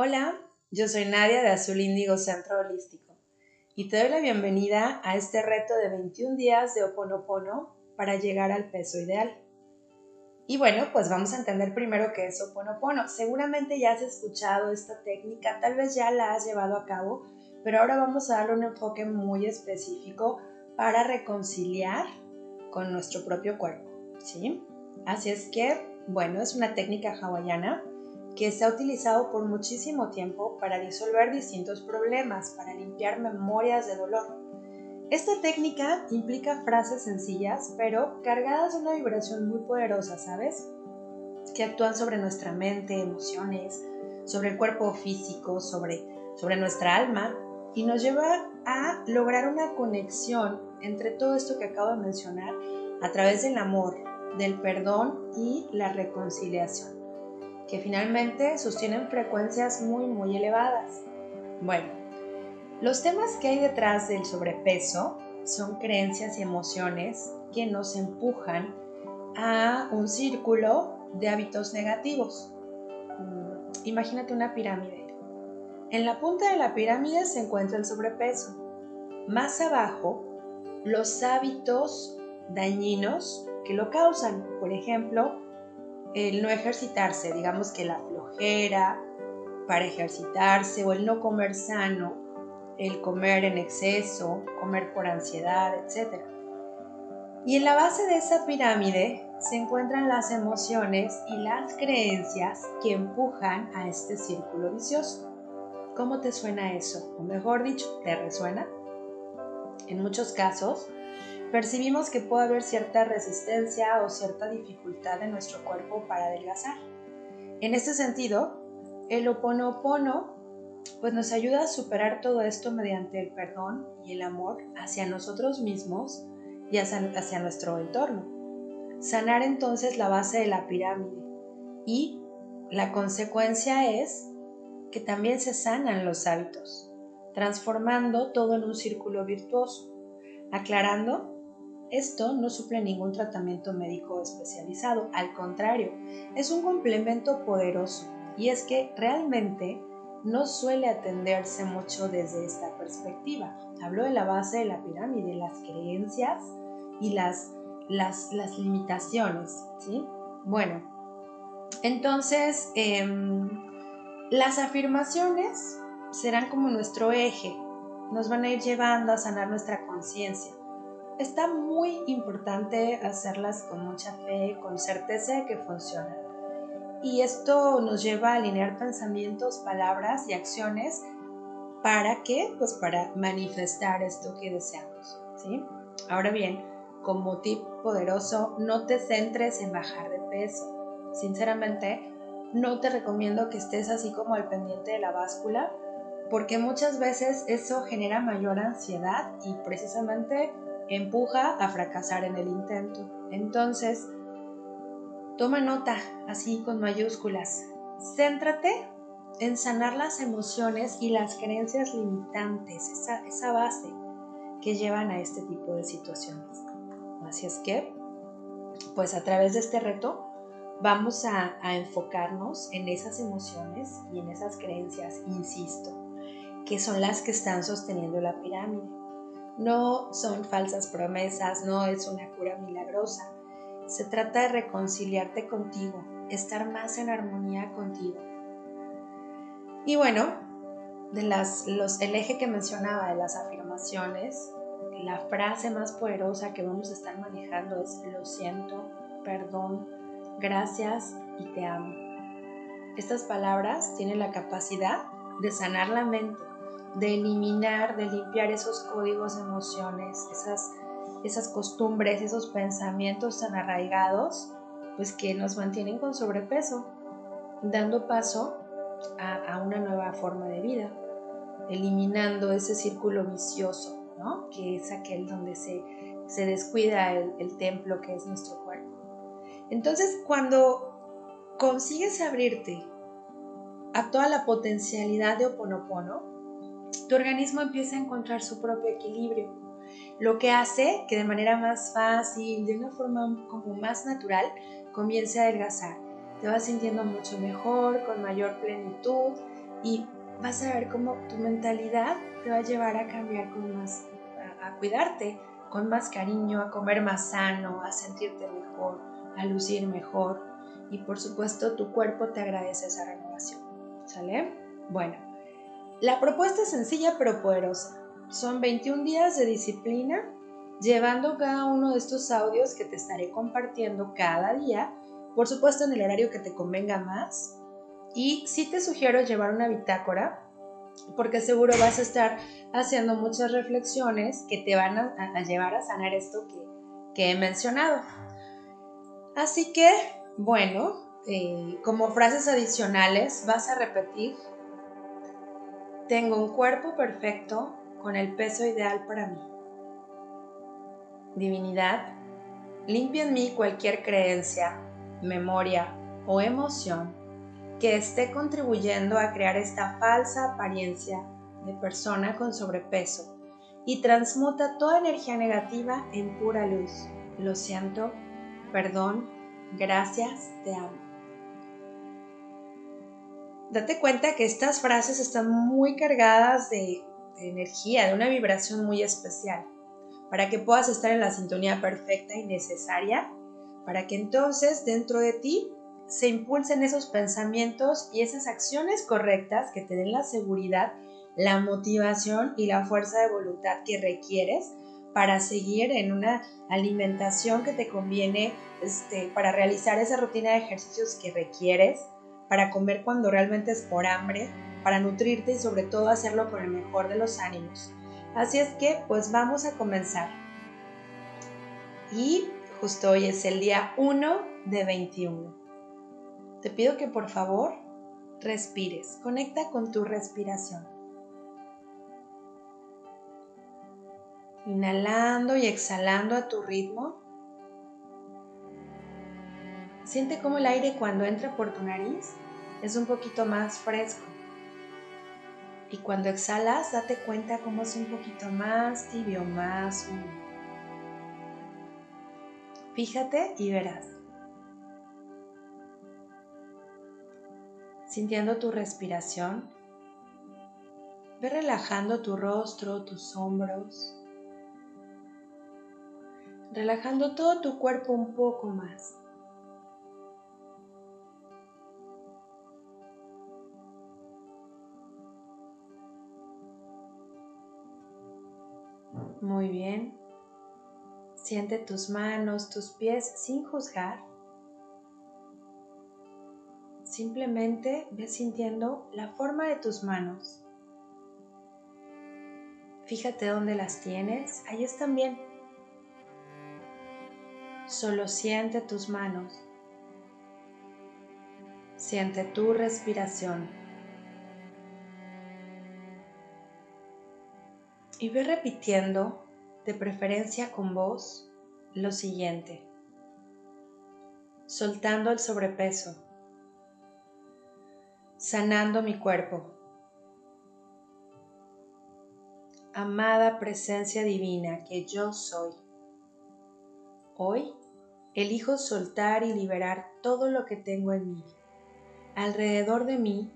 Hola, yo soy Nadia de Azul Índigo Centro Holístico y te doy la bienvenida a este reto de 21 días de Oponopono para llegar al peso ideal. Y bueno, pues vamos a entender primero qué es Oponopono. Seguramente ya has escuchado esta técnica, tal vez ya la has llevado a cabo, pero ahora vamos a darle un enfoque muy específico para reconciliar con nuestro propio cuerpo, ¿sí? Así es que, bueno, es una técnica hawaiana que se ha utilizado por muchísimo tiempo para disolver distintos problemas, para limpiar memorias de dolor. Esta técnica implica frases sencillas, pero cargadas de una vibración muy poderosa, ¿sabes? Que actúan sobre nuestra mente, emociones, sobre el cuerpo físico, sobre, sobre nuestra alma, y nos lleva a lograr una conexión entre todo esto que acabo de mencionar a través del amor, del perdón y la reconciliación que finalmente sostienen frecuencias muy muy elevadas. Bueno, los temas que hay detrás del sobrepeso son creencias y emociones que nos empujan a un círculo de hábitos negativos. Mm, imagínate una pirámide. En la punta de la pirámide se encuentra el sobrepeso. Más abajo, los hábitos dañinos que lo causan. Por ejemplo, el no ejercitarse, digamos que la flojera para ejercitarse o el no comer sano, el comer en exceso, comer por ansiedad, etc. Y en la base de esa pirámide se encuentran las emociones y las creencias que empujan a este círculo vicioso. ¿Cómo te suena eso? O mejor dicho, ¿te resuena? En muchos casos, percibimos que puede haber cierta resistencia o cierta dificultad en nuestro cuerpo para adelgazar. En este sentido, el oponopono pues nos ayuda a superar todo esto mediante el perdón y el amor hacia nosotros mismos y hacia, nuestro entorno. Sanar entonces la base de la pirámide y la consecuencia es que también se sanan los hábitos, transformando todo en un círculo virtuoso, aclarando esto no suple ningún tratamiento médico especializado, al contrario, es un complemento poderoso y es que realmente no suele atenderse mucho desde esta perspectiva. Hablo de la base de la pirámide, las creencias y las, limitaciones, ¿sí? Bueno, entonces em, las afirmaciones serán como nuestro eje, nos van a ir llevando a sanar nuestra conciencia está muy importante hacerlas con mucha fe, con certeza de que funcionan. Y esto nos lleva a alinear pensamientos, palabras y acciones para qué? Pues para manifestar esto que deseamos, ¿sí? Ahora bien, como tip poderoso, no te centres en bajar de peso. Sinceramente, no te recomiendo que estés así como al pendiente de la báscula, porque muchas veces eso genera mayor ansiedad y precisamente empuja a fracasar en el intento. Entonces, toma nota, así con mayúsculas. Céntrate en sanar las emociones y las creencias limitantes, esa, base que llevan a este tipo de situaciones. Así es que, pues a través de este reto, vamos a, a enfocarnos en esas emociones y en esas creencias, insisto, que son las que están sosteniendo la pirámide. No son falsas promesas, no es una cura milagrosa. Se trata de reconciliarte contigo, estar más en armonía contigo. Y bueno, de las, los, el eje que mencionaba de las afirmaciones, la frase más poderosa que vamos a estar manejando es lo siento, perdón, gracias y te amo. Estas palabras tienen la capacidad de sanar la mente de eliminar, de limpiar esos códigos de emociones, esas, esas costumbres, esos pensamientos tan arraigados, pues que nos mantienen con sobrepeso, dando paso a, una nueva forma de vida, eliminando ese círculo vicioso, ¿no? que es aquel donde se, se descuida el, el templo que es nuestro cuerpo. Entonces, cuando consigues abrirte a toda la potencialidad de Oponopono, tu organismo empieza a encontrar su propio equilibrio, lo que hace que de manera más fácil, de una forma como más natural, comience a adelgazar. Te vas sintiendo mucho mejor, con mayor plenitud y vas a ver cómo tu mentalidad te va a llevar a cambiar con más, a, cuidarte con más cariño, a comer más sano, a sentirte mejor, a lucir mejor y por supuesto tu cuerpo te agradece esa renovación. ¿Sale? Bueno, la propuesta es sencilla pero poderosa. Son 21 días de disciplina llevando cada uno de estos audios que te estaré compartiendo cada día, por supuesto en el horario que te convenga más. Y sí te sugiero llevar una bitácora, porque seguro vas a estar haciendo muchas reflexiones que te van a, llevar a sanar esto que, he mencionado. Así que, bueno, eh, como frases adicionales vas a repetir, tengo un cuerpo perfecto con el peso ideal para mí divinidad, limpia en mí cualquier creencia, memoria o emoción que esté contribuyendo a crear esta falsa apariencia de persona con sobrepeso y transmuta toda energía negativa en pura luz. Lo siento, perdón, gracias, te amo. Date cuenta que estas frases están muy cargadas de, energía, de una vibración muy especial para que puedas estar en la sintonía perfecta y necesaria, para que entonces dentro de ti se impulsen esos pensamientos y esas acciones correctas que te den la seguridad, la motivación y la fuerza de voluntad que requieres para seguir en una alimentación que te conviene, este, para realizar esa rutina de ejercicios que requieres, para comer cuando realmente es por hambre, para nutrirte y sobre todo hacerlo con el mejor de los ánimos. Así es que pues vamos a comenzar. Y justo hoy es el día 1 de 21. Te pido que por favor respires, conecta con tu respiración. Inhalando y exhalando a tu ritmo. Siente cómo el aire cuando entra por tu nariz es un poquito más fresco y cuando exhalas, date cuenta cómo es un poquito más tibio, más húmedo. Fíjate y verás. Sintiendo tu respiración, ve relajando tu rostro, tus hombros, relajando todo tu cuerpo un poco más. Muy bien. Siente tus manos, tus pies sin juzgar. Simplemente ve sintiendo la forma de tus manos. Fíjate dónde las tienes. Ahí están bien. Solo siente tus manos. Siente tu respiración. Y ve repitiendo de preferencia con voz, lo siguiente. Soltando el sobrepeso, sanando mi cuerpo. Amada presencia divina que yo soy. Hoy elijo soltar y liberar todo lo que tengo en mí, alrededor de mí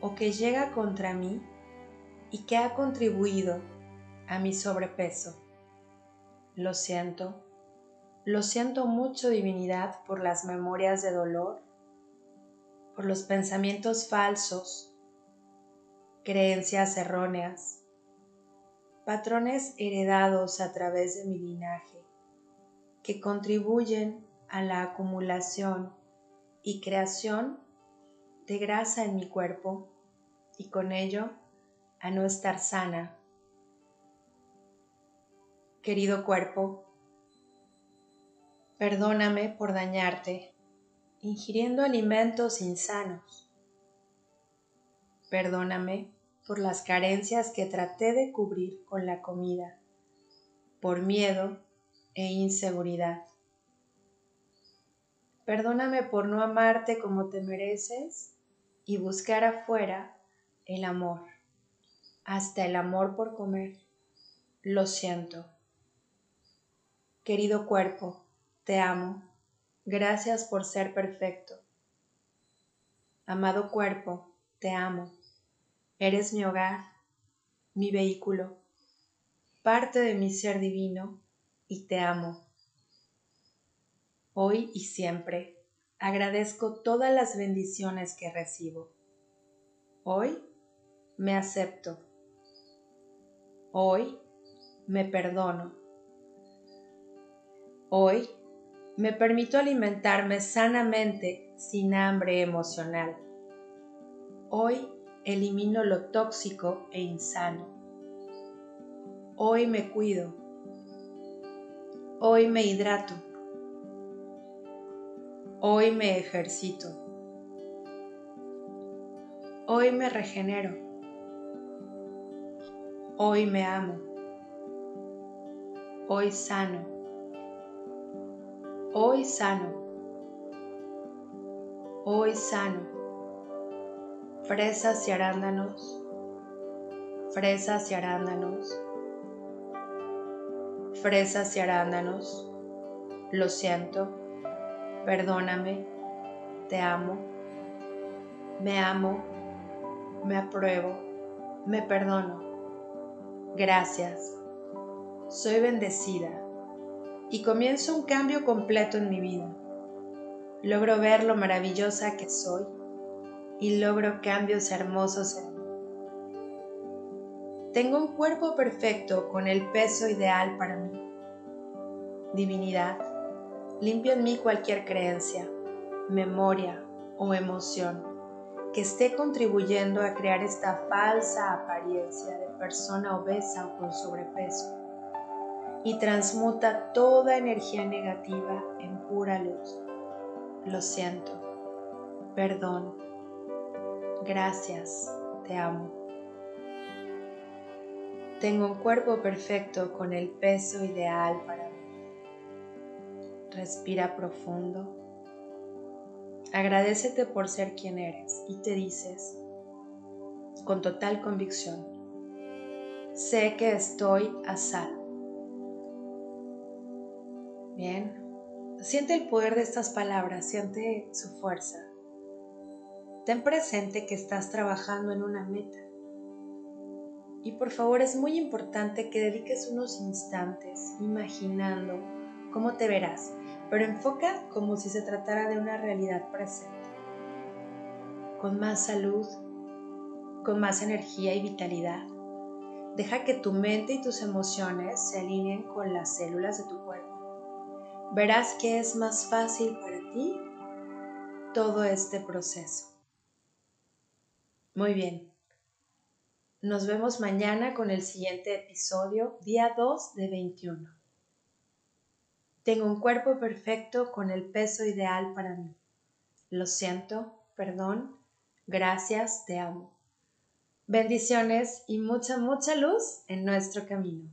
o que llega contra mí y que ha contribuido a mi sobrepeso. Lo siento, lo siento mucho divinidad por las memorias de dolor, por los pensamientos falsos, creencias erróneas, patrones heredados a través de mi linaje que contribuyen a la acumulación y creación de grasa en mi cuerpo y con ello a no estar sana querido cuerpo, perdóname por dañarte ingiriendo alimentos insanos. Perdóname por las carencias que traté de cubrir con la comida, por miedo e inseguridad. Perdóname por no amarte como te mereces y buscar afuera el amor, hasta el amor por comer. Lo siento. Querido cuerpo, te amo. Gracias por ser perfecto. Amado cuerpo, te amo. Eres mi hogar, mi vehículo, parte de mi ser divino y te amo. Hoy y siempre agradezco todas las bendiciones que recibo. Hoy me acepto. Hoy me perdono. Hoy me permito alimentarme sanamente sin hambre emocional. Hoy elimino lo tóxico e insano. Hoy me cuido. Hoy me hidrato. Hoy me ejercito. Hoy me regenero. Hoy me amo. Hoy sano. Hoy sano. Hoy sano. Fresas y arándanos. Fresas y arándanos. Fresas y arándanos. Lo siento. Perdóname. Te amo. Me amo. Me apruebo. Me perdono. Gracias. Soy bendecida y comienzo un cambio completo en mi vida. Logro ver lo maravillosa que soy y logro cambios hermosos en mí. Tengo un cuerpo perfecto con el peso ideal para mí. Divinidad, limpio en mí cualquier creencia, memoria o emoción que esté contribuyendo a crear esta falsa apariencia de persona obesa o con sobrepeso y transmuta toda energía negativa en pura luz. Lo siento, perdón, gracias, te amo. Tengo un cuerpo perfecto con el peso ideal para mí. Respira profundo. Agradecete por ser quien eres y te dices con total convicción, sé que estoy a salvo Bien, siente el poder de estas palabras, siente su fuerza. Ten presente que estás trabajando en una meta. Y por favor es muy importante que dediques unos instantes imaginando cómo te verás, pero enfoca como si se tratara de una realidad presente. Con más salud, con más energía y vitalidad. Deja que tu mente y tus emociones se alineen con las células de tu cuerpo verás que es más fácil para ti todo este proceso. Muy bien. Nos vemos mañana con el siguiente episodio, día 2 de 21. Tengo un cuerpo perfecto con el peso ideal para mí. Lo siento, perdón, gracias, te amo. Bendiciones y mucha, mucha luz en nuestro camino.